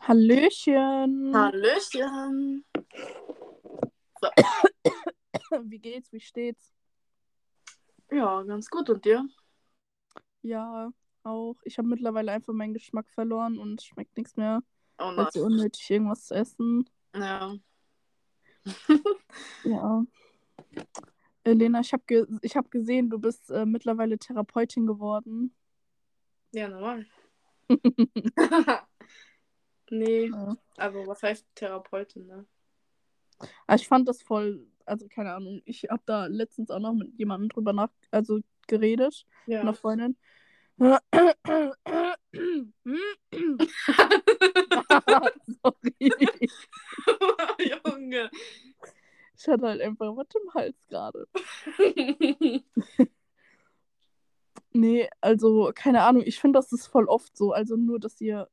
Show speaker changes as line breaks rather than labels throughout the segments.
Hallöchen.
Hallöchen.
Wie geht's? Wie steht's?
Ja, ganz gut. Und dir?
Ja, auch. Ich habe mittlerweile einfach meinen Geschmack verloren und es schmeckt nichts mehr.
Oh
Weil so unnötig irgendwas zu essen.
Ja.
Ja. Elena, ich habe ge ich hab gesehen, du bist äh, mittlerweile Therapeutin geworden.
Ja, normal. nee,
Ja.
aber was heißt Therapeutin, ne?
Aber ich fand das voll, also keine Ahnung, ich habe da letztens auch noch mit jemandem drüber nach, also geredet,
Ja.
einer Freundin. Sorry.
Junge.
Ich hatte halt einfach was im Hals gerade. Nee, also keine Ahnung, ich finde, das ist voll oft so. Also nur, dass ihr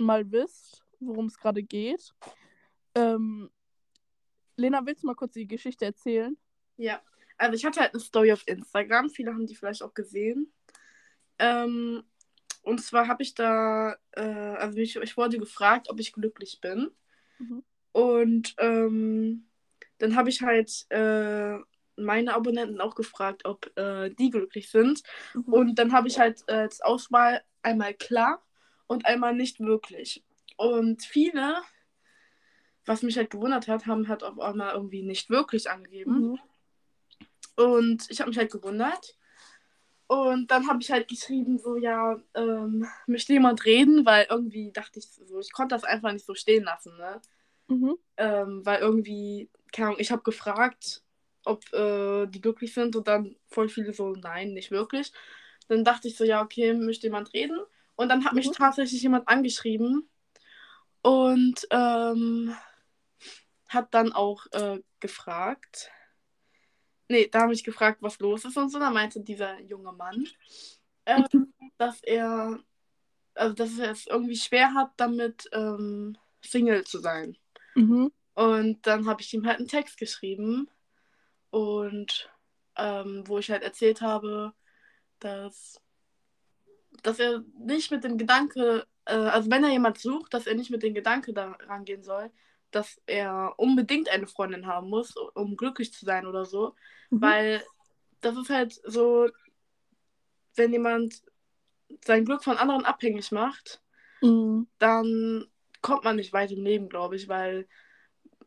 mal wisst, worum es gerade geht. Ähm, Lena, willst du mal kurz die Geschichte erzählen?
ja. Also ich hatte halt eine Story auf Instagram. Viele haben die vielleicht auch gesehen. Ähm, und zwar habe ich da, äh, also ich, ich wurde gefragt, ob ich glücklich bin.
Mhm.
Und ähm, dann habe ich halt äh, meine Abonnenten auch gefragt, ob äh, die glücklich sind.
Mhm.
Und dann habe ich halt äh, als Auswahl einmal klar und einmal nicht wirklich. Und viele, was mich halt gewundert hat, haben halt auf einmal irgendwie nicht wirklich angegeben.
Mhm.
Und ich habe mich halt gewundert. Und dann habe ich halt geschrieben, so, ja, ähm, möchte jemand reden, weil irgendwie dachte ich so, ich konnte das einfach nicht so stehen lassen, ne?
Mhm.
Ähm, weil irgendwie, keine Ahnung, ich habe gefragt, ob äh, die glücklich sind und dann voll viele so, nein, nicht wirklich. Dann dachte ich so, ja, okay, möchte jemand reden? Und dann hat mich
Mhm.
tatsächlich jemand angeschrieben und ähm, hat dann auch äh, gefragt, nee, da habe ich gefragt, was los ist und so. Da meinte dieser junge Mann, äh, dass er, also dass er es irgendwie schwer hat, damit ähm, Single zu sein.
Mhm.
Und dann habe ich ihm halt einen Text geschrieben und ähm, wo ich halt erzählt habe, dass, dass er nicht mit dem Gedanke, äh, also wenn er jemand sucht, dass er nicht mit dem Gedanke da rangehen soll, dass er unbedingt eine Freundin haben muss, um glücklich zu sein oder so.
Mhm.
Weil das ist halt so, wenn jemand sein Glück von anderen abhängig macht,
Mhm.
dann kommt man nicht weit im Leben, glaube ich, weil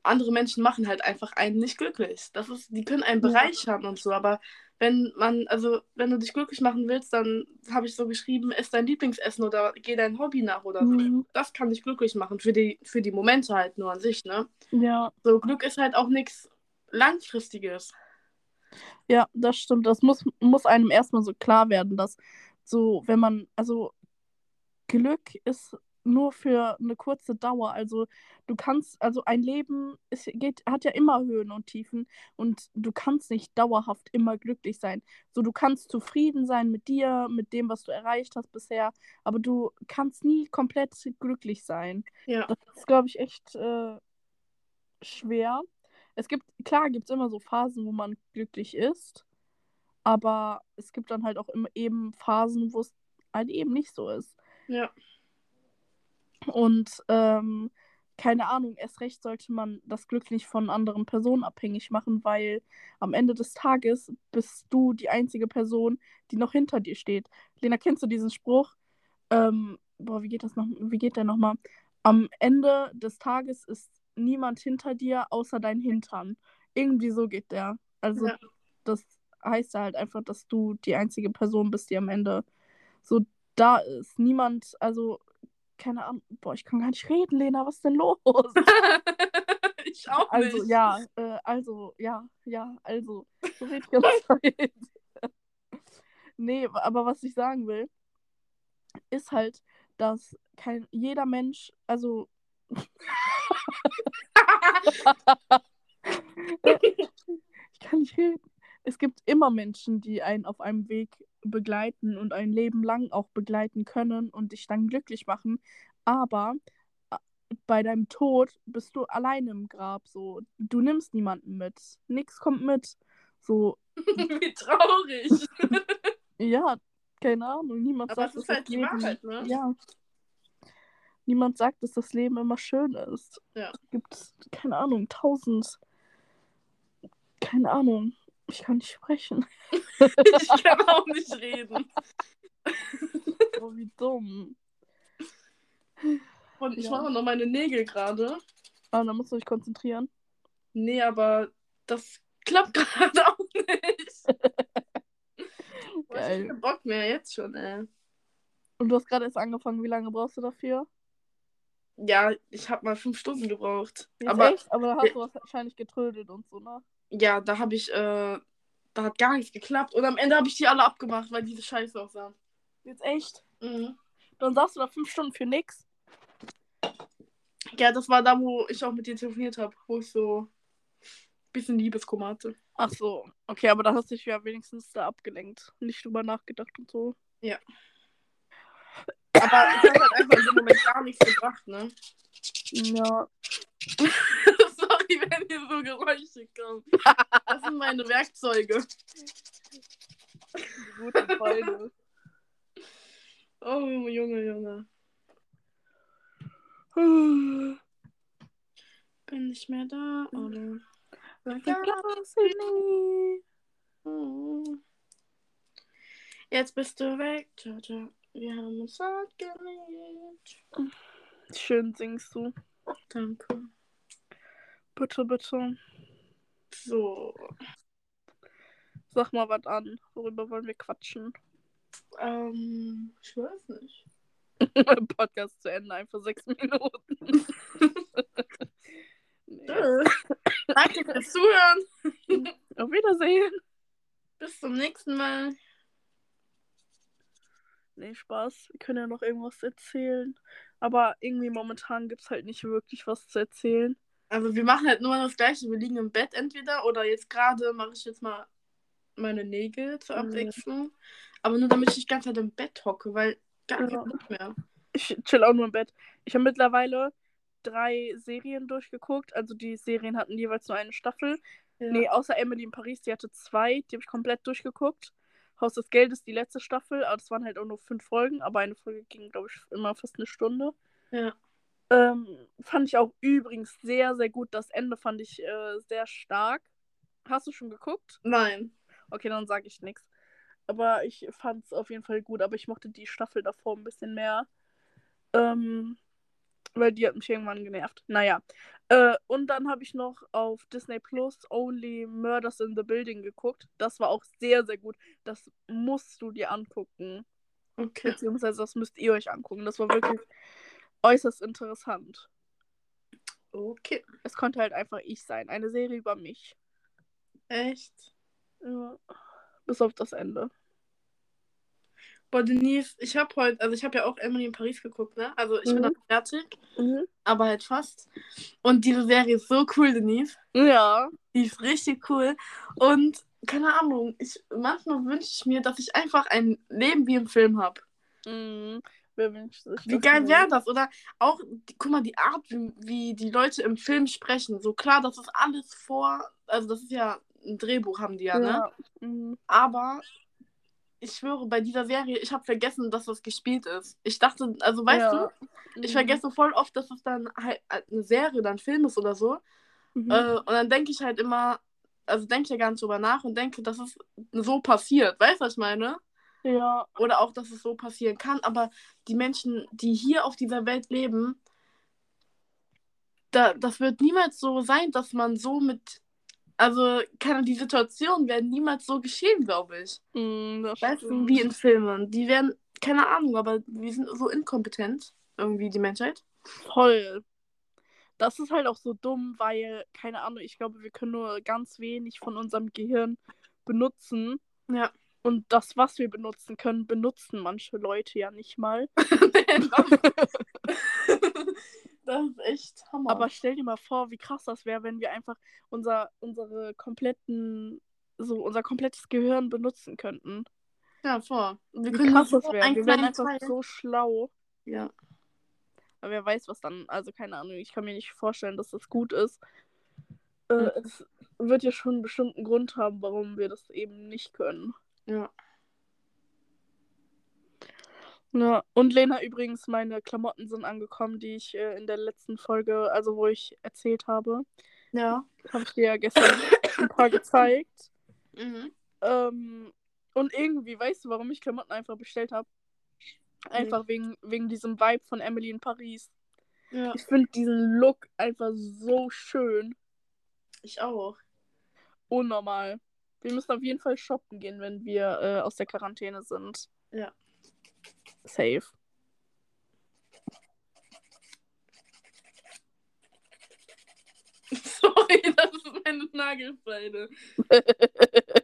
andere Menschen machen halt einfach einen nicht glücklich. Das ist, die können einen
Ja.
bereichern und so, aber wenn man, also wenn du dich glücklich machen willst, dann habe ich so geschrieben, ess dein Lieblingsessen oder geh dein Hobby nach oder so.
Mhm.
Das kann dich glücklich machen, für die, für die Momente halt nur an sich, ne?
Ja,
So, Glück ist halt auch nichts Langfristiges.
ja, das stimmt. Das muss, muss einem erstmal so klar werden, dass so, wenn man, also Glück ist nur für eine kurze Dauer. Also du kannst, also ein Leben ist, geht, hat ja immer Höhen und Tiefen und du kannst nicht dauerhaft immer glücklich sein. So, du kannst zufrieden sein mit dir, mit dem, was du erreicht hast bisher, aber du kannst nie komplett glücklich sein.
Ja.
Das ist, glaube ich, echt äh, schwer. Es gibt, klar, gibt es immer so Phasen, wo man glücklich ist, aber es gibt dann halt auch immer eben Phasen, wo es halt eben nicht so ist.
Ja.
Und ähm, keine Ahnung, erst recht sollte man das Glück nicht von anderen Personen abhängig machen, weil am Ende des Tages bist du die einzige Person, die noch hinter dir steht. Lena, kennst du diesen Spruch? Ähm, boah, wie geht das noch? Wie geht der nochmal? Am Ende des Tages ist niemand hinter dir außer dein Hintern. Irgendwie so geht der. Also
Ja.
das heißt ja halt einfach, dass du die einzige Person bist, die am Ende so da ist. Niemand, also keine Ahnung, boah, ich kann gar nicht reden, Lena, was ist denn los?
ich auch
Also,
nicht.
ja, äh, also, ja, ja, also, so red ich Zeit. Nee, aber was ich sagen will, ist halt, dass kein jeder Mensch, also ich kann nicht reden. Es gibt immer Menschen, die einen auf einem Weg begleiten und ein Leben lang auch begleiten können und dich dann glücklich machen. Aber äh, bei deinem Tod bist du alleine im Grab. So, du nimmst niemanden mit. Nix kommt mit. So,
Wie traurig.
ja, keine Ahnung, niemand
Aber
sagt,
es ist
dass
halt
das
die
Leben-
Wahrheit, ne?
Ja. Niemand sagt, dass das Leben immer schön ist.
Ja.
Es gibt, keine Ahnung, tausend. Keine Ahnung. Ich kann nicht sprechen.
ich kann auch nicht reden.
Oh, wie dumm.
Und ich
Ja.
mache noch meine Nägel gerade.
Ah, da musst du dich konzentrieren.
Nee, aber das klappt gerade auch nicht. Boah, Ich hab
Geil.
Bock mehr, jetzt schon, ey.
Und du hast gerade erst angefangen. Wie lange brauchst du dafür?
Ja, ich habe mal fünf Stunden gebraucht.
Jetzt
aber
echt? Aber da hast du wahrscheinlich getrödelt und so, ne?
Ja, da habe ich, äh, da hat gar nichts geklappt. Und am Ende habe ich die alle abgemacht, weil diese Scheiße aussahen.
Jetzt echt?
Mhm.
Dann sagst du da fünf Stunden für nix.
Ja, das war da, wo ich auch mit dir telefoniert habe, wo ich so ein bisschen Liebeskummer hatte.
Ach so. Okay, aber da hast du dich ja wenigstens da abgelenkt. Nicht drüber nachgedacht und so.
Aber ich habe halt einfach in dem Moment gar nichts gebracht, ne?
Ja.
Sorry, wenn hier so Geräusche kommen. Das sind meine Werkzeuge.
Guten Freunde.
Oh, Junge, Junge. Bin nicht mehr da, oder?
Nie.
Oh. Jetzt bist du weg, Jojo. Wir haben uns hart.
Schön singst du.
Danke.
Bitte, bitte.
So.
Sag mal was an. Worüber wollen wir quatschen?
Ähm, ich weiß nicht.
Podcast zu Ende, einfach sechs Minuten.
Danke fürs Zuhören.
Auf Wiedersehen.
Bis zum nächsten Mal.
Nee, Spaß. Wir können ja noch irgendwas erzählen. Aber irgendwie momentan gibt es halt nicht wirklich was zu erzählen.
Also wir machen halt nur das gleiche. Wir liegen im Bett entweder oder jetzt gerade mache ich jetzt mal meine Nägel zur
Mhm.
Abwechslung. Aber nur damit ich nicht ganz Zeit im Bett hocke, weil gar
Ja.
Bock mehr.
Ich chill auch nur im Bett. Ich habe mittlerweile drei Serien durchgeguckt. Also die Serien hatten jeweils nur eine Staffel.
Ja.
Nee, außer Emily in Paris, die hatte zwei. Die habe ich komplett durchgeguckt. Haus des Geldes, die letzte Staffel. Aber das waren halt auch nur fünf Folgen. Aber eine Folge ging, glaube ich, immer fast eine Stunde.
ja.
Ähm, fand ich auch übrigens sehr, sehr gut. Das Ende fand ich äh, sehr stark. Hast du schon geguckt?
Nein.
Okay, dann sage ich nichts. Aber ich fand es auf jeden Fall gut. Aber ich mochte die Staffel davor ein bisschen mehr. Ähm, weil die hat mich irgendwann genervt. Naja. Äh, und dann habe ich noch auf Disney Plus Only Murders in the Building geguckt. Das war auch sehr, sehr gut. Das musst du dir angucken.
Okay.
Beziehungsweise das müsst ihr euch angucken. Das war wirklich äußerst interessant.
Okay.
Es konnte halt einfach ich sein. Eine Serie über mich.
Echt?
Ja. Bis auf das Ende.
Boah, Denise, ich habe heute, also ich habe ja auch Emily in Paris geguckt, ne? Also ich bin
Mhm.
noch nicht fertig, aber halt fast. Und diese Serie ist so cool, Denise.
Ja.
Die ist richtig cool. Und keine Ahnung, ich, manchmal wünsche ich mir, dass ich einfach ein Leben wie im Film habe.
Mhm. Wer wünscht sich
Wie geil wäre das? Oder auch, guck mal, die Art, wie, wie die Leute im Film sprechen. So klar, das ist alles vor, also das ist ja ein Drehbuch, haben die ja, ne?
Ja. Mhm.
Aber ich schwöre, bei dieser Serie, ich habe vergessen, dass das gespielt ist. Ich dachte, also weißt
Ja.
du, ich
Mhm.
vergesse voll oft, dass es dann halt eine Serie, dann Film ist oder so.
Mhm.
Äh, und dann denke ich halt immer, also denke ich ja gar nicht drüber nach und denke, dass es so passiert. Weißt du, was ich meine?
Ja.
Oder auch, dass es so passieren kann. Aber die Menschen, die hier auf dieser Welt leben, da, das wird niemals so sein, dass man so mit. Also, keine, die Situationen werden niemals so geschehen, glaube ich.
Das
Weißt du, wie in Filmen. Die werden, keine Ahnung, aber wir sind so inkompetent, irgendwie, die Menschheit.
Voll. Das ist halt auch so dumm, weil, keine Ahnung, ich glaube, wir können nur ganz wenig von unserem Gehirn benutzen.
Ja.
Und das, was wir benutzen können, benutzen manche Leute ja nicht mal.
das ist echt Hammer.
Aber stell dir mal vor, wie krass das wäre, wenn wir einfach unser, unsere kompletten, so unser komplettes Gehirn benutzen könnten.
ja, vor. Wir
Wie
können
krass das wäre. Wir wären einfach
Teil-
so schlau.
Ja.
Aber wer weiß, was dann, also keine Ahnung, ich kann mir nicht vorstellen, dass das gut ist. Äh,
Mhm.
Es wird ja schon einen bestimmten Grund haben, warum wir das eben nicht können.
Ja.
Ja, und Lena übrigens, meine Klamotten sind angekommen, die ich äh, in der letzten Folge, also wo ich erzählt habe,
Ja.
habe ich dir ja gestern ein paar gezeigt.
Mhm.
Ähm, und irgendwie, weißt du, warum ich Klamotten einfach bestellt habe? Einfach wegen, wegen diesem Vibe von Emily in Paris.
Ja.
Ich finde diesen Look einfach so schön.
Ich auch.
Unnormal. Wir müssen auf jeden Fall shoppen gehen, wenn wir äh, aus der Quarantäne sind.
Ja.
Safe.
Sorry, das ist meine Nagelfeile.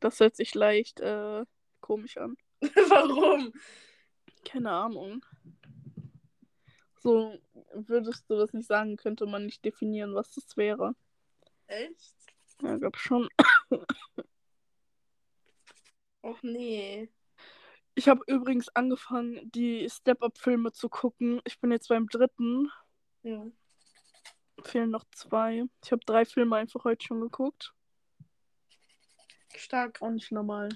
das hört sich leicht äh, komisch an.
Warum?
Keine Ahnung. So würdest du das nicht sagen, könnte man nicht definieren, was das wäre.
Echt?
Ja, glaub schon.
Och nee.
Ich habe übrigens angefangen, die Step-Up-Filme zu gucken. Ich bin jetzt beim dritten.
Ja.
Fehlen noch zwei. Ich habe drei Filme einfach heute schon geguckt.
Stark.
Auch nicht normal.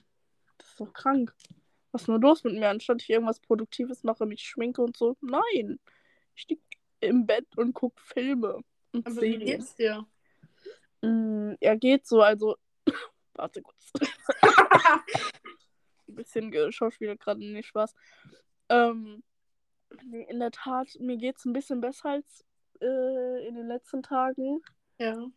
Das ist doch krank. Was ist nur los mit mir? Anstatt ich irgendwas Produktives mache, mich schminke und so. Nein. Ich lieg im Bett und gucke Filme und
Aber wie
Serien.
geht's dir?
Mm, ja, geht so. Also, warte kurz. Ein bisschen geschauspielert gerade, nicht Spaß. Ähm, in der Tat, mir geht es ein bisschen besser als äh, in den letzten Tagen.
ja.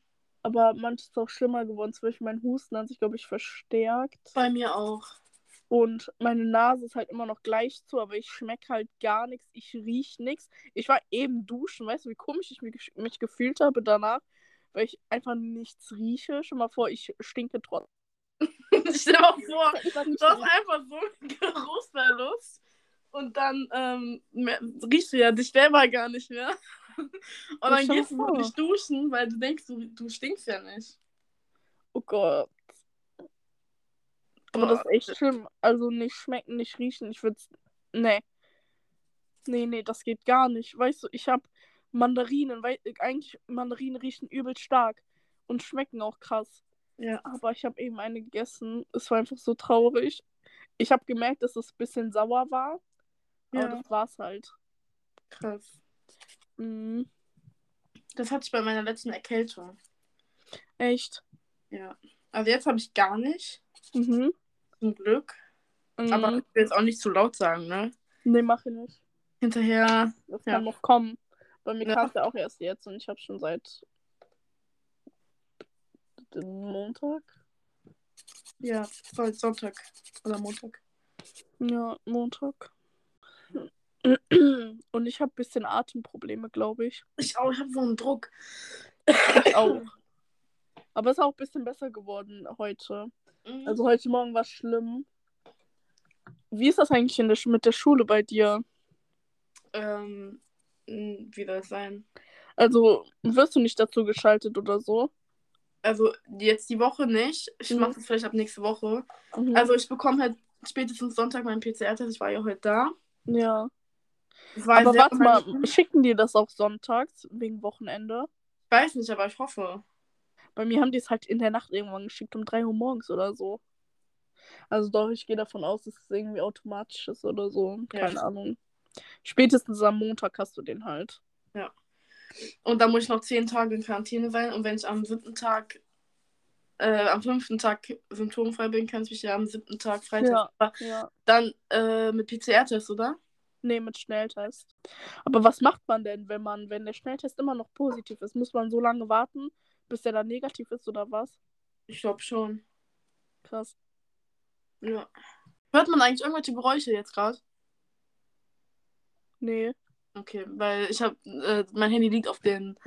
Aber manches ist auch schlimmer geworden. Zum Beispiel mein Husten hat sich, glaube ich, verstärkt.
Bei mir auch.
Und meine Nase ist halt immer noch gleich zu, aber ich schmecke halt gar nichts. Ich rieche nichts. Ich war eben duschen, weißt du, wie komisch ich mich, mich gefühlt habe danach, weil ich einfach nichts rieche. Schon mal vor, ich stinke trotzdem.
Stell dir mal vor, du hast einfach so einen Geruchsverlust und dann ähm, mehr- riechst du ja dich selber gar nicht mehr. Und dann gehst du nicht duschen, weil du denkst, du, du stinkst ja nicht.
Oh Gott. Aber
Boah.
das ist echt schlimm. Also nicht schmecken, nicht riechen. Ich würde Nee. Nee, nee, das geht gar nicht. Weißt du, ich habe Mandarinen, weil eigentlich Mandarinen riechen übel stark und schmecken auch krass.
Ja.
Aber ich habe eben eine gegessen. Es war einfach so traurig. Ich habe gemerkt, dass es ein bisschen sauer war. Aber
Ja.
das war's halt.
Krass.
Mhm.
Das hatte ich bei meiner letzten Erkältung.
Echt.
Ja. Also jetzt habe ich gar nicht.
Mhm.
Zum Glück.
Mhm.
Aber ich will jetzt auch nicht zu laut sagen, ne?
Nee, mach ich nicht.
Hinterher.
Das
Ja.
kann noch kommen. Bei mir
Ja.
kam es ja auch erst jetzt und ich habe schon seit Montag.
Ja, heute Sonntag oder Montag.
Ja, Montag. Und ich habe ein bisschen Atemprobleme, glaube ich.
Ich auch, ich habe so einen Druck.
Ich auch. Aber es ist auch ein bisschen besser geworden heute.
Mhm.
Also heute Morgen war es schlimm. Wie ist das eigentlich in der, mit der Schule bei dir?
ähm, wie soll es sein?
Also wirst du nicht dazu geschaltet oder so?
Also jetzt die Woche nicht. Ich
Mhm.
mache das vielleicht ab nächste Woche.
Mhm.
Also ich bekomme halt spätestens Sonntag meinen PCR-Test. Ich war ja heute da.
ja. Aber warte mal, schicken die das auch sonntags wegen Wochenende?
Ich weiß nicht, aber ich hoffe.
Bei mir haben die es halt in der Nacht irgendwann geschickt, um 3 Uhr morgens oder so. Also doch, ich gehe davon aus, dass es irgendwie automatisch ist oder so.
Ja.
Keine Ahnung. Spätestens am Montag hast du den halt.
Und dann muss ich noch zehn Tage in Quarantäne sein. Und wenn ich am siebten Tag, äh, am fünften Tag symptomfrei bin, kann ich mich ja am siebten Tag freitesten.
Ja. Ja.
Dann äh, mit PCR-Test, oder?
Nee, mit Schnelltest. Aber was macht man denn, wenn man, wenn der Schnelltest immer noch positiv ist? Muss man so lange warten, bis der dann negativ ist oder was?
Ich glaube schon.
Krass.
Ja. Hört man eigentlich irgendwelche Geräusche jetzt gerade?
Nee.
Okay, weil ich habe, äh, mein Handy liegt auf den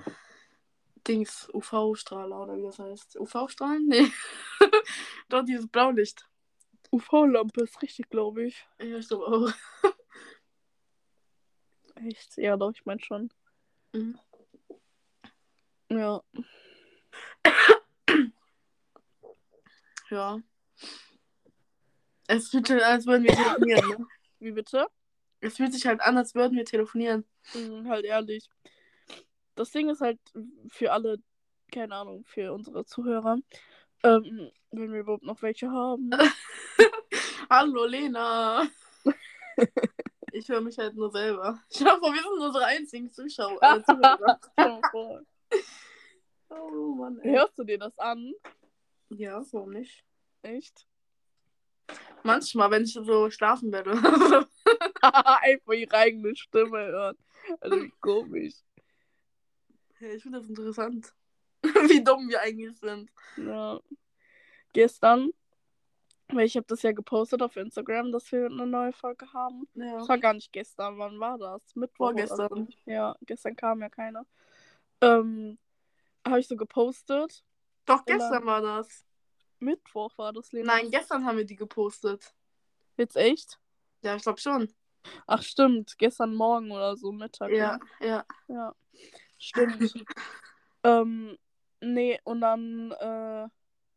Dings UV-Strahler oder wie das heißt. UV-Strahlen? Nee. Doch, dieses Blaulicht.
UV-Lampe ist richtig, glaube ich.
Ja, ich glaube auch.
Echt? Ja, doch, ich meine schon.
Mhm.
Ja.
Ja. Es fühlt sich an, als würden wir telefonieren, ne?
Wie bitte?
Es fühlt sich halt an, als würden wir telefonieren.
Mhm, halt ehrlich. Das Ding ist halt für alle, keine Ahnung, für unsere Zuhörer, ähm, wenn wir überhaupt noch welche haben.
Hallo, Lena. Ich höre mich halt nur selber. Ich hoffe, wir sind unsere einzigen Zuschauer. Äh, Zuhörer. Oh Mann, ey.
Hörst du dir das an?
Ja, warum nicht?
Echt?
Manchmal, wenn ich so schlafen werde.
Einfach ihre eigene Stimme hören. Also wie komisch.
hey, ich finde das interessant. Wie dumm wir eigentlich sind.
Ja. Gestern, weil ich habe das ja gepostet auf Instagram, dass wir eine neue Folge haben.
Ja.
Das war gar nicht gestern, wann war das? Mittwoch.
Vorgestern.
so. Ja, gestern kam ja keiner. Ähm, habe ich so gepostet.
Doch, gestern war das.
Mittwoch war das, Lena.
Nein, gestern haben wir die gepostet.
Jetzt echt?
Ja, ich glaube schon.
Ach stimmt, gestern Morgen oder so Mittag.
Ja,
ne?
ja.
Ja, stimmt. ähm, nee, und dann, äh,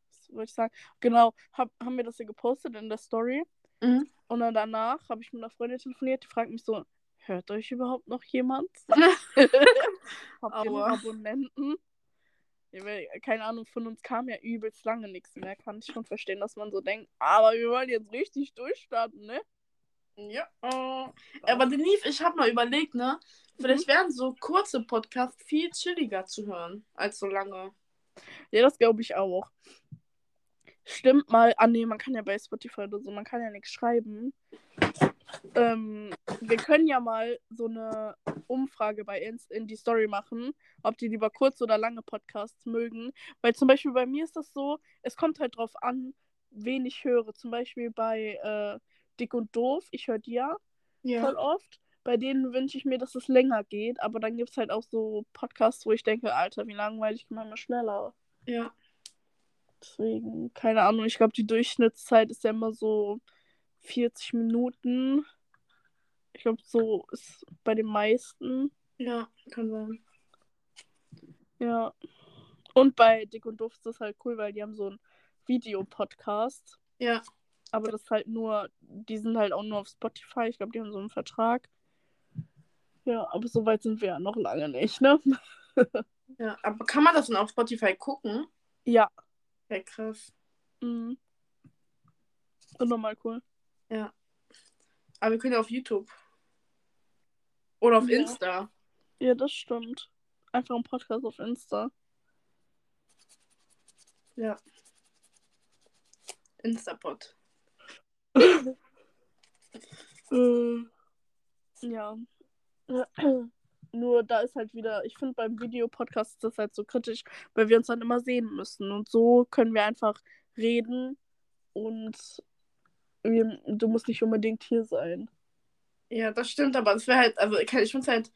was wollte ich sagen? Genau, hab, haben wir das hier gepostet in der Story.
Mhm.
Und dann danach habe ich mit einer Freundin telefoniert, die fragt mich so, hört euch überhaupt noch jemand? Habt ihr noch. Abonnenten? Ja, keine Ahnung, von uns kam ja übelst lange nichts mehr. Kann ich schon verstehen, dass man so denkt, aber wir wollen jetzt richtig durchstarten, ne?
Ja. äh, Aber Denise, ich habe mal überlegt, ne? Vielleicht wären so kurze Podcasts viel chilliger zu hören als so lange.
Ja, das glaube ich auch. Stimmt mal. Ah, nee, man kann ja bei Spotify oder so, man kann ja nichts schreiben. Ähm, wir können ja mal so eine Umfrage bei Inst in die Story machen, ob die lieber kurze oder lange Podcasts mögen. Weil zum Beispiel bei mir ist das so, es kommt halt drauf an, wen ich höre. Zum Beispiel bei äh, Dick und Doof, ich höre die ja voll oft. Bei denen wünsche ich mir, dass es länger geht, aber dann gibt es halt auch so Podcasts, wo ich denke, Alter, wie langweilig man mal schneller.
Ja.
Deswegen, keine Ahnung, ich glaube, die Durchschnittszeit ist ja immer so 40 Minuten. Ich glaube, so ist bei den meisten.
Ja, kann sein.
Ja. Und bei Dick und Doof ist das halt cool, weil die haben so einen Videopodcast.
Ja.
Aber das ist halt nur, die sind halt auch nur auf Spotify. Ich glaube, die haben so einen Vertrag. Ja, aber so weit sind wir ja noch lange nicht, ne?
Ja. Aber kann man das denn auf Spotify gucken?
Ja.
Ja, krass.
Mhm. Und nochmal cool.
Aber wir können ja auf YouTube. Oder auf
Ja.
Insta.
Ja, das stimmt. Einfach ein Podcast auf Insta.
Ja. Instapod.
Äh, ja. Nur da ist halt wieder, ich finde beim Videopodcast ist das halt so kritisch, weil wir uns dann immer sehen müssen. Und so können wir einfach reden und wir, du musst nicht unbedingt hier sein.
Ja, das stimmt, aber es wäre halt, also ich finde es halt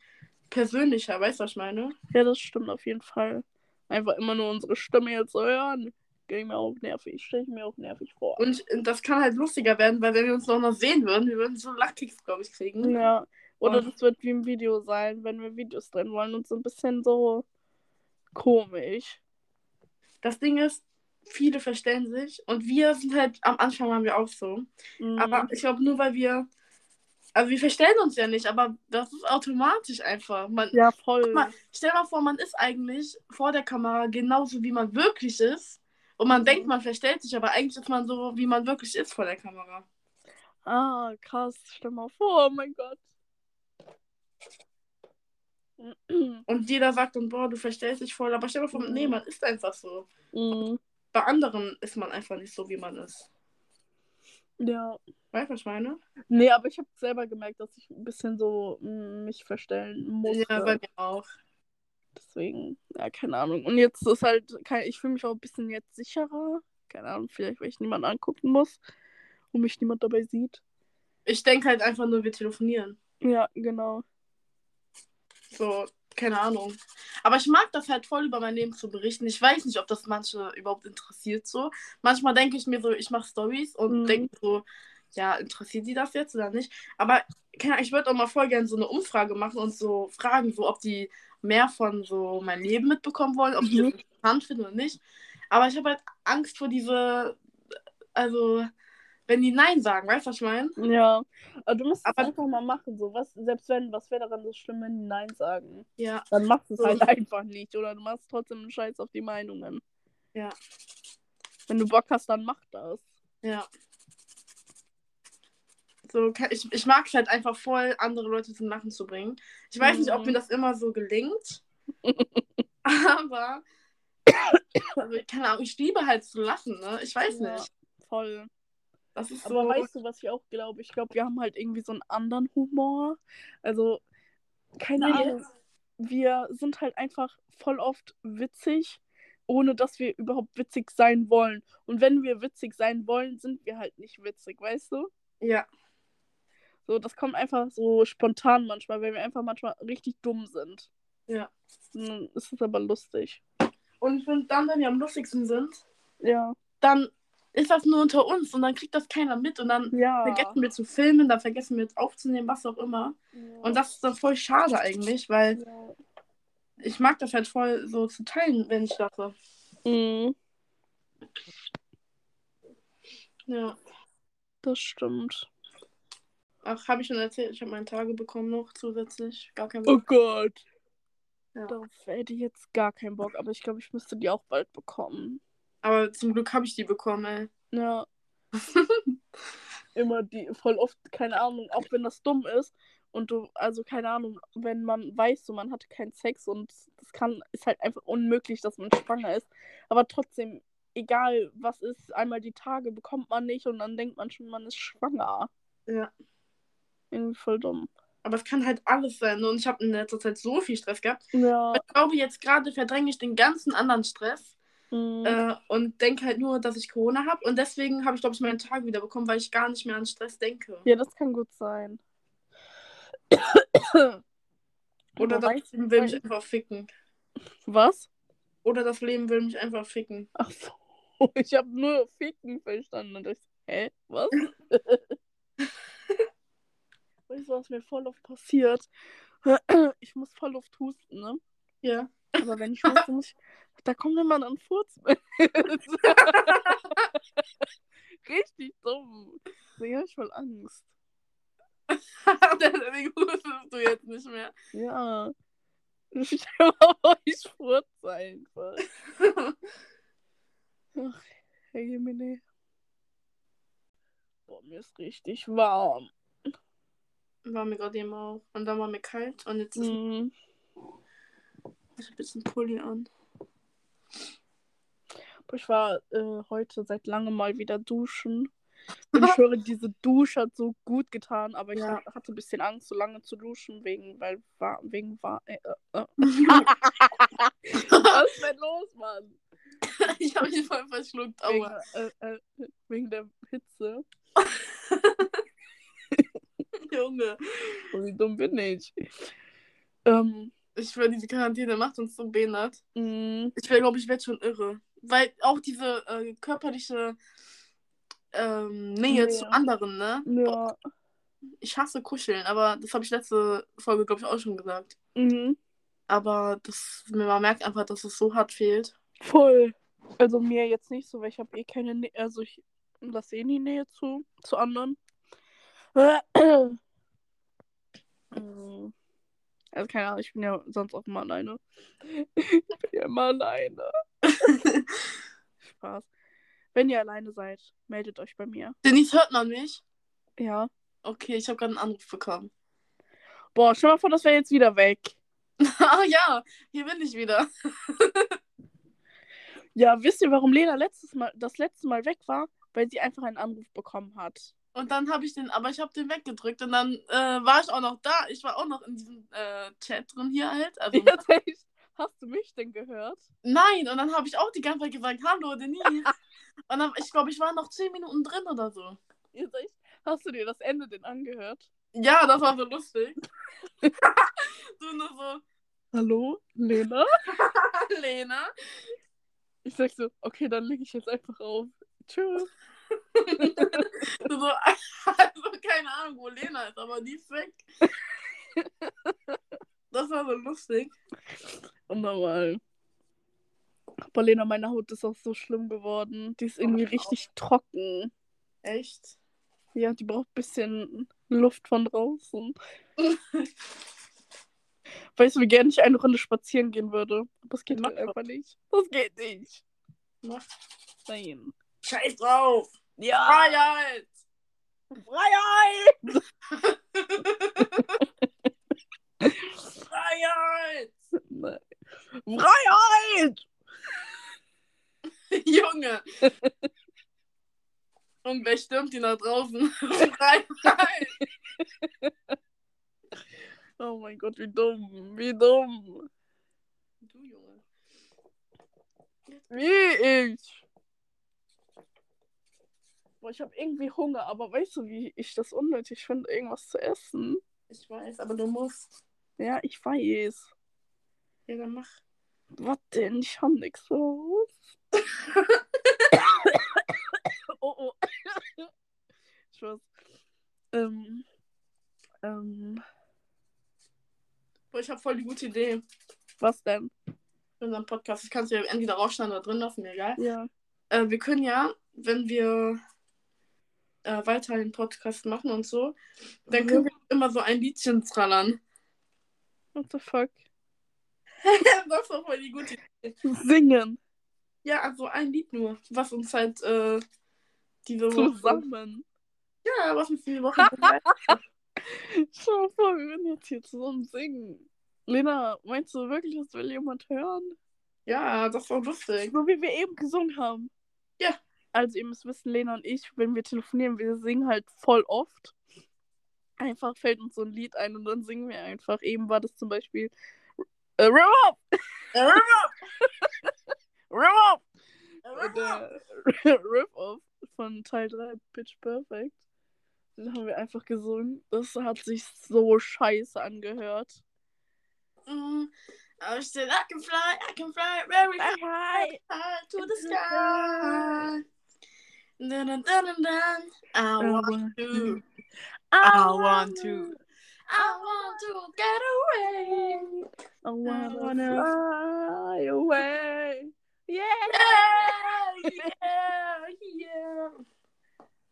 persönlicher, weißt du, was ich meine?
Ja, das stimmt auf jeden Fall. Einfach immer nur unsere Stimme jetzt so hören. Stelle ich mir auch nervig, stelle ich mir auch nervig vor.
Und das kann halt lustiger werden, weil wenn wir uns noch, noch sehen würden, wir würden so Lachkicks, glaube ich, kriegen.
Ja. Oder
Und-
das wird wie im Video sein, wenn wir Videos drin wollen und so ein bisschen so komisch.
Das Ding ist, viele verstellen sich und wir sind halt, am Anfang waren wir auch so.
Mhm.
Aber ich glaube nur, weil wir, also wir verstellen uns ja nicht, aber das ist automatisch einfach. Man,
ja, voll.
Mal, stell mal vor, man ist eigentlich vor der Kamera genauso, wie man wirklich ist. Und man
Mhm.
denkt, man verstellt sich, aber eigentlich ist man so, wie man wirklich ist vor der Kamera.
Ah, krass. Stell mal vor, oh mein Gott.
Und jeder sagt dann, boah, du verstellst dich voll. Aber stell mal vor,
Mhm.
nee, man ist einfach so.
Mhm.
Bei anderen ist man einfach nicht so, wie man ist.
Ja.
Weißt du, was ich meine?
Nee, aber ich habe selber gemerkt, dass ich ein bisschen so mm, mich verstellen musste.
Ja, bei mir auch.
Deswegen, ja, keine Ahnung. Und jetzt ist halt, kein, ich fühle mich auch ein bisschen jetzt sicherer. Keine Ahnung, vielleicht, weil ich niemanden angucken muss und mich niemand dabei sieht.
Ich denke halt einfach nur, wir telefonieren.
Ja, genau.
So, keine Ahnung. Aber ich mag das halt voll über mein Leben zu berichten. Ich weiß nicht, ob das manche überhaupt interessiert so. Manchmal denke ich mir so, ich mache Stories und
Mhm.
denke so, ja, interessiert die das jetzt oder nicht? Aber ich würde auch mal voll gerne so eine Umfrage machen und so fragen, so ob die mehr von so mein Leben mitbekommen wollen, ob die
Mhm.
das interessant finden oder nicht. Aber ich habe halt Angst vor diese, also wenn die Nein sagen, weißt du, was ich meine?
Ja. Aber du musst es
Aber-
einfach mal machen. So, was, selbst wenn, was wäre daran so schlimm, wenn die Nein sagen?
Ja,
Dann machst du es
So.
halt einfach nicht. Oder du machst trotzdem einen Scheiß auf die Meinungen.
Ja.
Wenn du Bock hast, dann mach das.
ja. So, ich, ich mag es halt einfach voll, andere Leute zum Lachen zu bringen. Ich weiß nicht, ob
Mhm.
mir das immer so gelingt. aber, also, keine Ahnung, ich liebe halt zu lachen, ne? Ich weiß
Ja,
nicht.
voll.
Das ist
Aber
so.
weißt du, was ich auch glaube? Ich glaube, wir haben halt irgendwie so einen anderen Humor. Also, keine
Nee.
Ahnung. Wir sind halt einfach voll oft witzig, ohne dass wir überhaupt witzig sein wollen. Und wenn wir witzig sein wollen, sind wir halt nicht witzig, weißt du?
Ja,
So, das kommt einfach so spontan manchmal, weil wir einfach manchmal richtig dumm sind.
ja.
Dann ist es aber lustig.
Und ich finde, dann, wenn wir am lustigsten sind,
Ja.
dann ist das nur unter uns und dann kriegt das keiner mit und dann
Ja.
vergessen wir zu filmen, dann vergessen wir aufzunehmen, was auch immer. Und das ist dann voll schade eigentlich, weil
Ja.
ich mag das halt voll so zu teilen, wenn ich lache.
Mhm,
Ja.
das stimmt.
Ach, habe ich schon erzählt, ich habe meine Tage bekommen noch zusätzlich. Gar kein
Oh
Bock.
Gott.
Ja.
Darauf hätte ich jetzt gar keinen Bock, aber ich glaube, ich müsste die auch bald bekommen.
Aber zum Glück habe ich die bekommen, ey.
Ja. Immer die, voll oft, keine Ahnung, auch wenn das dumm ist und du, also keine Ahnung, wenn man weiß, so man hatte keinen Sex und das kann, ist halt einfach unmöglich, dass man schwanger ist. Aber trotzdem, egal was ist, einmal die Tage bekommt man nicht und dann denkt man schon, man ist schwanger.
Ja.
Irgendwie voll dumm.
Aber es kann halt alles sein. Und ich habe in letzter Zeit so viel Stress gehabt.
Ja.
Ich glaube, jetzt gerade verdränge ich den ganzen anderen Stress
Mhm.
äh, und denke halt nur, dass ich Corona habe. Und deswegen habe ich, glaube ich, meinen Tag wieder bekommen, weil ich gar nicht mehr an Stress denke.
Ja, das kann gut sein.
Oder das Leben will mich einfach ficken.
Was?
Oder das Leben will mich einfach ficken.
Ach so. Ich habe nur Ficken verstanden. Und ich, hä? Was? weißt du, was mir voll oft passiert? Ich muss voll oft husten, ne?
Ja.
Aber wenn ich huste, muss ich. Da kommt immer dann Furz. Richtig dumm. Deswegen habe ich voll Angst.
Deswegen hustest du jetzt nicht mehr.
Ja. Ich vor, ich furze einfach. Ach, Herr Jemine. Boah, mir ist richtig warm.
War mir gerade eben auch. Und dann war mir kalt. Und jetzt ist
Mhm.
ein bisschen Pulli an.
Ich war äh, heute seit langem mal wieder duschen. Und ich höre, diese Dusche hat so gut getan, aber ich
Ja.
hatte ein bisschen Angst, so lange zu duschen, wegen, weil war, wegen war. Äh, äh, äh. Was ist denn los, Mann?
ich habe mich voll verschluckt.
Wegen,
Aua.
äh, äh, wegen der Hitze.
Junge.
Oh, wie dumm bin ich? Ähm,
Ich schwöre, diese Quarantäne macht uns so behindert.
mh,
Ich glaube, ich werde schon irre. Weil auch diese äh, körperliche ähm, Nähe
Nähe.
zu anderen, ne?
Ja.
Ich hasse Kuscheln, aber das habe ich letzte Folge, glaube ich, auch schon gesagt.
Mhm.
Aber das, man merkt einfach, dass es so hart fehlt.
Voll. Also mir jetzt nicht so, weil ich habe eh keine Nähe, also ich lasse eh nie Nähe zu, zu anderen. Mm. Also keine Ahnung, ich bin ja sonst auch immer alleine. Ich bin ja immer alleine. Spaß. Wenn ihr alleine seid, meldet euch bei mir.
Denise, hört man mich?
Ja.
Okay, ich habe gerade einen Anruf bekommen.
Boah, stell mal vor, das wäre jetzt wieder weg.
ah ja, hier bin ich wieder.
Ja, wisst ihr, warum Lena letztes Mal, das letzte Mal weg war? Weil sie einfach einen Anruf bekommen hat.
Und dann habe ich den, aber ich habe den weggedrückt und dann äh, war ich auch noch da. Ich war auch noch in diesem äh, Chat drin hier halt. Also,
echt, hast du mich denn gehört?
Nein, und dann habe ich auch die ganze Zeit gesagt, hallo Denise. und dann, ich glaube, ich war noch 10 Minuten drin oder so.
Hast du dir das Ende denn angehört?
Ja, das war so lustig. du nur so,
Hallo, Lena?
Lena.
Ich sag so, okay, dann lege ich jetzt einfach auf. Tschüss.
So, also keine Ahnung, wo Lena ist, aber die ist weg. Das war so lustig.
Und nochmal. Aber Lena, meine Haut ist auch so schlimm geworden. Die ist irgendwie
Oh,
richtig trocken.
Echt?
Ja, die braucht ein bisschen Luft von draußen. Weißt du, wie gerne ich eine Runde spazieren gehen würde? Aber das geht halt einfach nicht. Das geht nicht.
Mach.
Nein.
Scheiß drauf.
Ja.
Freiheit.
Freiheit!
Freiheit!
Nein. Freiheit!
Junge! Und wer stürmt die nach draußen? Freiheit!
Oh mein Gott, wie dumm. Wie dumm.
Du Junge.
Wie ich. Boah, ich habe irgendwie Hunger, aber weißt du, wie ich das unnötig finde, irgendwas zu essen?
Ich weiß, aber du musst.
Ja, ich weiß.
Ja, dann mach.
Was denn? Ich hab nix raus. oh, oh. Spaß. Ähm. Ähm.
Boah, ich habe voll die gute Idee
Was denn?
für unseren Podcast. Das kannst du ja entweder rausschneiden oder drin lassen, mir egal.
Ja.
Äh, wir können ja, wenn wir äh, weiter den Podcast machen und so, dann
Mhm.
können wir immer so ein Liedchen trallern.
What the fuck?
das ist doch voll die gute Idee.
Singen.
Ja, also ein Lied nur, was uns halt äh, diese Woche.
Zusammen.
Ja, was uns diese Woche.
Schau mal vor, wir werden jetzt hier zusammen singen. Lena, meinst du wirklich, das will jemand hören?
ja, das war lustig.
So wie wir eben gesungen haben.
Ja.
Also ihr müsst wissen, Lena und ich, wenn wir telefonieren, wir singen halt voll oft. Einfach fällt uns so ein Lied ein und dann singen wir einfach. Eben war das zum Beispiel äh, Rim Up! Rim Up! Der Rip-Off von Teil 3 Pitch Perfect. Den haben wir einfach gesungen. Das hat sich so scheiße angehört.
Mm, I said I can fly, I can fly very high, high to the sky. Dun, dun, dun, dun. I want to, I want to, I want to get away.
I wanna,
wanna
fly away. Yeah!
Yeah, yeah, yeah.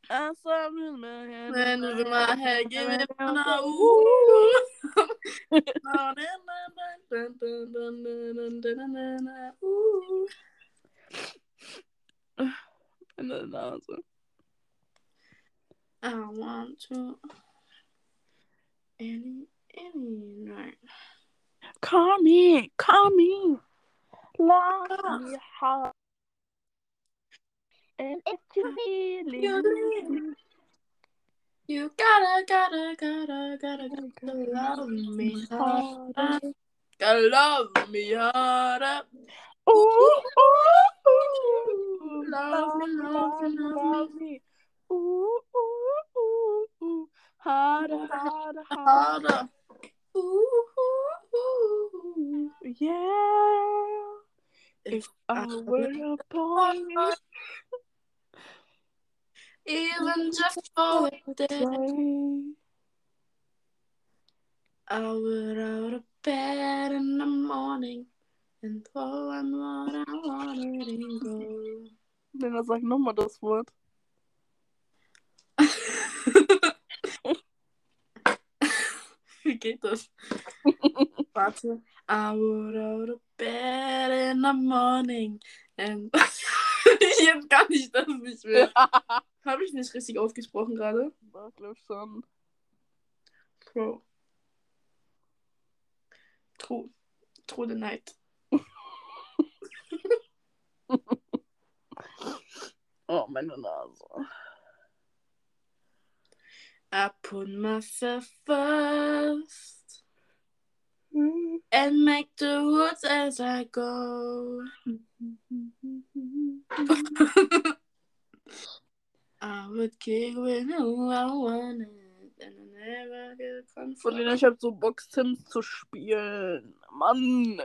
I saw him in my head.
Then with my head, give it a ooh. And then
that was it.
I don't want to any any night.
Call me, call me. Love me hard. And if you really,
you, gotta, gotta, gotta, gotta, gotta love me harder. Gotta love me harder.
Ooh, ooh, ooh.
Love me, love me, love
me. Ooh, ooh, ooh, ooh. Harder, harder, harder.
Ooh, ooh, ooh.
Yeah. If I were a boy,
Even just for a day, I would out of bed in the morning and throw on what I wanted and go.
Lena, sag nochmal das Wort.
Wie geht das? Warte. I would out of bed in the morning and... Jetzt kann ich das nicht mehr. Habe ich nicht richtig ausgesprochen gerade?
Ich glaube schon.
Pro. True. True the night.
Oh, meine Nase.
I put myself first and make the rules as I go. I would kick with who I wanted and I never get
Von Lena,
confronted.
ich hab so Bock, Sims zu spielen. Mann.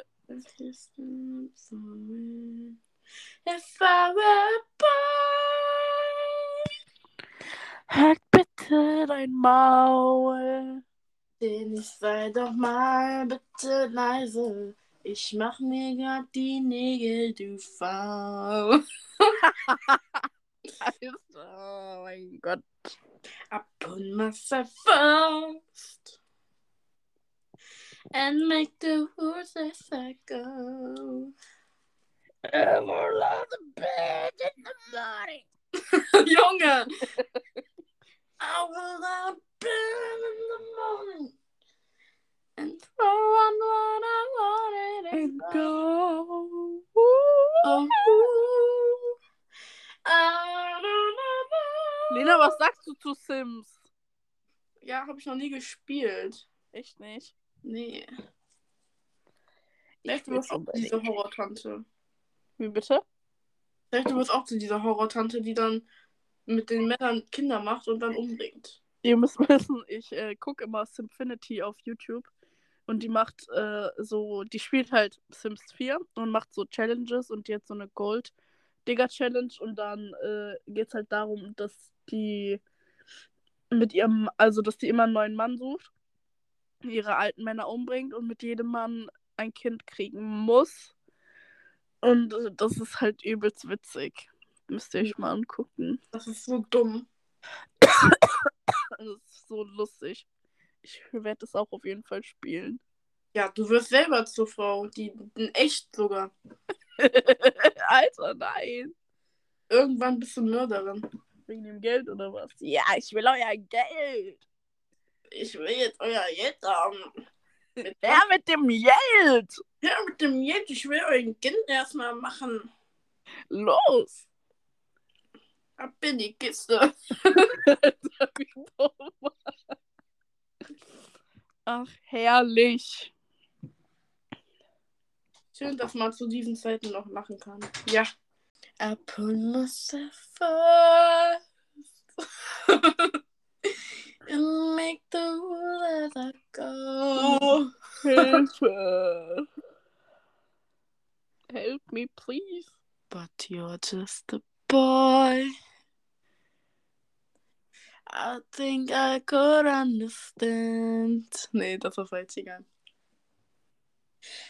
If I were boy,
Halt bitte dein Maul.
denn ich sei doch mal bitte leise. Ich mach mir grad die Nägel, du faul.
Oh mein Gott.
I put myself first and make the rules as I go.
Ever love the bed in the morning.
Junge! I will out burn in the morning and throw on what I wanted and go. Oh.
Lena, was sagst du zu Sims?
Ja, habe ich noch nie gespielt.
Echt nicht?
Nee.
Ich
Vielleicht du wirst auch dieser Horrortante.
Wie bitte?
Vielleicht du wirst auch zu dieser Horrortante, die dann mit den Männern Kinder macht und dann umbringt.
Ihr müsst wissen, ich äh, gucke immer Simfinity auf YouTube und die macht äh, so, die spielt halt Sims 4 und macht so Challenges und die hat so eine Gold Digger Challenge und dann äh, geht es halt darum, dass die mit ihrem, also dass die immer einen neuen Mann sucht, ihre alten Männer umbringt und mit jedem Mann ein Kind kriegen muss. Und äh, das ist halt übelst witzig. Müsst ihr euch mal angucken.
Das ist so dumm.
Das ist so lustig. Ich werde es auch auf jeden Fall spielen.
Ja, du wirst selber zur Frau, die in echt sogar.
Alter, nein.
Irgendwann bist du Mörderin.
Wegen dem Geld oder was? Ja, ich will euer Geld.
Ich will jetzt euer Geld haben. Mit
Ja, mit dem Geld.
Ja, mit dem Geld, ich will euer Kind erstmal machen.
Los.
Ab in die Kiste.
Ach, herrlich.
Schön, dass man zu diesen Zeiten noch lachen kann. Ja. I put myself first. And make the world as I go.
Hilfe. Help me, please.
But you're just a boy. I think I could understand. Nee, das war falsch, egal.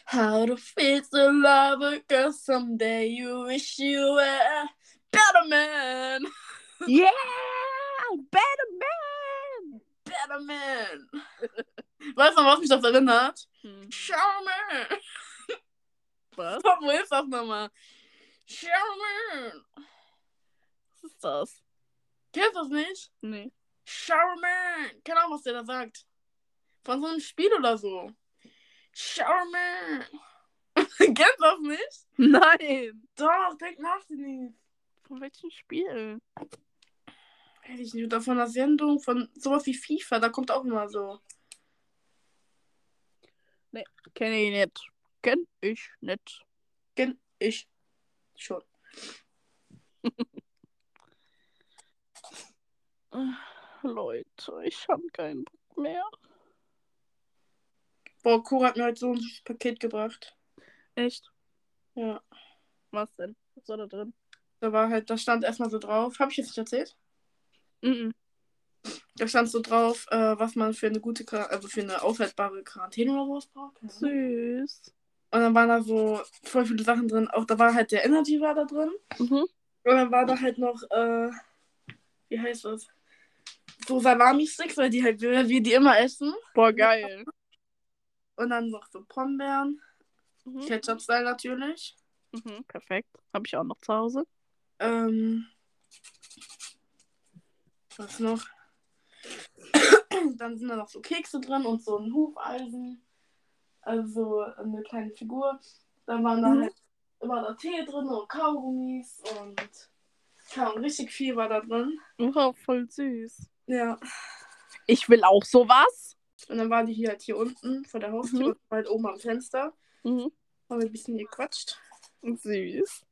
How to fix the love because someday you wish you were a better man.
Yeah, Man.
Weißt du, was mich das erinnert?
Hm.
Charmin.
Was?
Wo ist das nochmal? Charmin.
Was ist das?
Kennst du das nicht?
Nee.
Charmin. Keine Ahnung, was der da sagt. Von so einem Spiel oder so. Charmin. Kennst du das nicht?
Nein.
Doch, denk nach, Denise.
Von welchem Spiel?
Weiß ich nicht. Oder von einer Sendung, von sowas wie FIFA, da kommt auch immer so.
Kenne ich nicht. Kenn ich nicht.
Kenn ich schon.
Leute, ich habe keinen Bock mehr.
Boah, Cora hat mir heute so ein Paket gebracht.
Echt?
Ja.
Was denn? Was war da drin?
Da war halt, da stand erstmal so drauf. Hab ich jetzt nicht erzählt?
Mhm.
Da stand so drauf, äh, was man für eine gute, also für eine aufhaltbare Quarantäne oder sowas braucht. Ahnung.
Süß.
Und dann waren da so voll viele Sachen drin. Auch da war halt der Energy war da drin.
Mhm.
Und dann war da halt noch, äh, wie heißt das? So Salami-Sticks, weil die halt, wir, wir die immer essen.
Boah, geil.
Und dann noch so Pombeeren.
Mhm.
Ketchup-Style natürlich.
Mhm. Perfekt. Habe ich auch noch zu Hause.
Ähm, was noch? Dann sind da noch so Kekse drin und so ein Hufeisen. Also eine kleine Figur. Dann waren da
Mhm.
halt immer da Tee drin und Kaugummis und und richtig viel war da drin.
Oh, voll süß.
Ja.
Ich will auch sowas.
Und dann war die hier halt hier unten vor der Haustür
Mhm.
halt oben am Fenster.
Mhm.
Haben wir ein bisschen gequatscht.
Süß.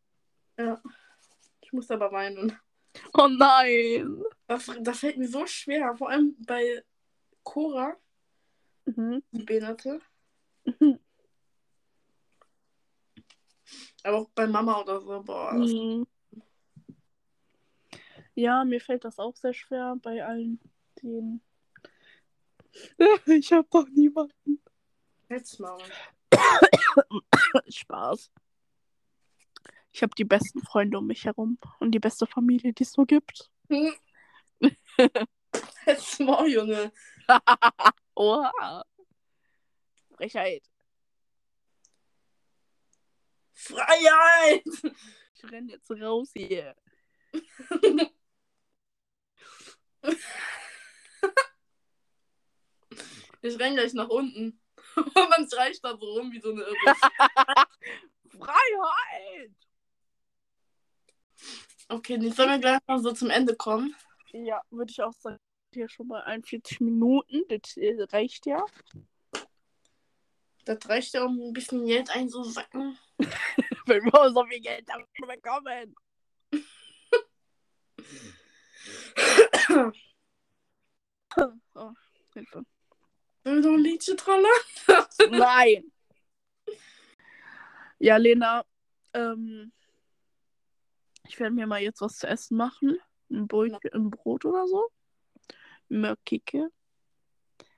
Ja. Ich musste aber weinen.
Oh nein.
Das, das fällt mir so schwer. Vor allem bei Cora,
Mhm.
die Behinderte.
Mhm.
Aber auch bei Mama oder so. Boah.
Mhm. Ja, mir fällt das auch sehr schwer bei allen denen. Ich habe doch niemanden.
Jetzt mal.
Spaß. Ich habe die besten Freunde um mich herum und die beste Familie, die es so gibt.
Jetzt mal, Junge.
Oha. Frechheit.
Freiheit!
Ich renn jetzt raus hier.
Ich renn gleich nach unten. Und dann schrei ich da so rum wie so eine Irre.
Freiheit!
Okay, jetzt sollen wir gleich mal so zum Ende kommen.
Ja, würde ich auch sagen. Hier schon mal 41 Minuten. Das äh, reicht ja.
Das reicht ja, um ein bisschen Geld einzusacken.
Wenn wir so viel Geld damit bekommen. oh, Hilfe.
Will du ein Liedchen tralla?
Nein. Ja, Lena, ähm, ich werde mir mal jetzt was zu essen machen. Ein, Brot, ein Brot oder so. Möckige.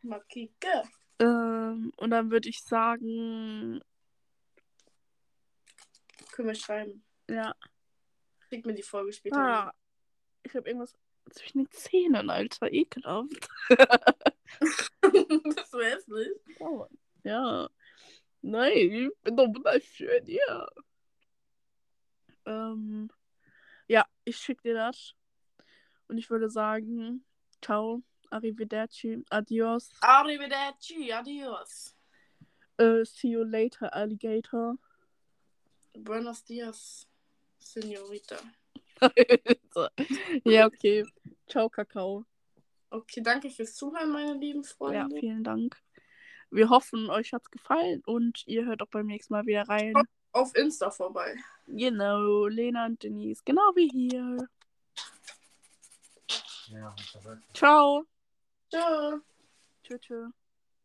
Makike.
Ähm, und dann würde ich sagen,
Können wir schreiben.
ja.
Schick mir die Folge später.
Ah, ich habe irgendwas zwischen den Zähnen, Alter. Ekelhaft.
das so hässlich.
Oh, ja. Nein, ich bin doch wunderschön, ja. Ähm, ja, ich schicke dir das. Und ich würde sagen, ciao, arrivederci, adios,
Arrivederci, adios.
äh, see you later, Alligator.
Buenos dias, Senorita.
so. Ja, okay. Ciao, Kakao.
Okay, danke fürs Zuhören, meine lieben
Ja,
Freunde.
vielen Dank. Wir hoffen, euch hat's gefallen und ihr hört auch beim nächsten Mal wieder rein.
Auf Insta vorbei.
Genau, Lena und Denise, genau wie hier.
Ja.
Ciao.
Ciao.
Tschüss.